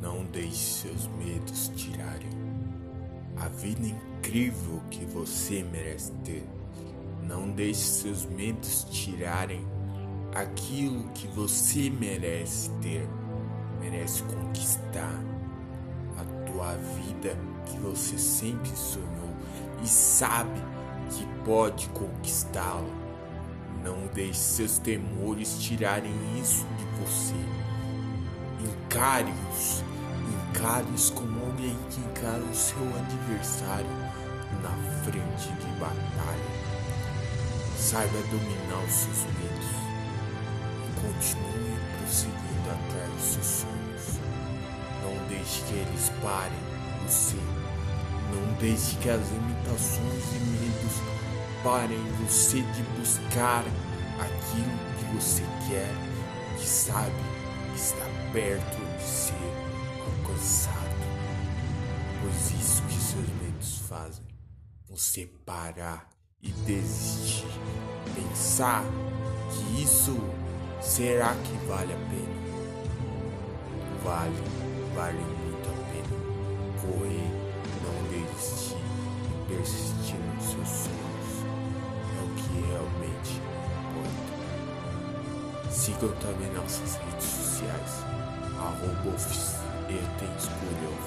Não deixe seus medos tirarem a vida incrível que você merece ter. Não deixe seus medos tirarem aquilo que você merece ter, merece conquistar a tua vida que você sempre sonhou e sabe que pode conquistá-la. Não deixe seus temores tirarem isso de você. Encare-os, encare-os como alguém que encara o seu adversário na frente de batalha. Saiba dominar os seus medos e continue prosseguindo atrás dos seus sonhos. Não deixe que eles parem você. Não deixe que as limitações e medos parem você de buscar aquilo que você quer, que sabe está perto de ser fazem, você parar e desistir, pensar que isso será que vale a pena? Vale, vale muito a pena. Correr, não desistir e persistir nos seus sonhos é o que realmente importa. Sigam também nossas redes sociais, arroba eu tenho escolha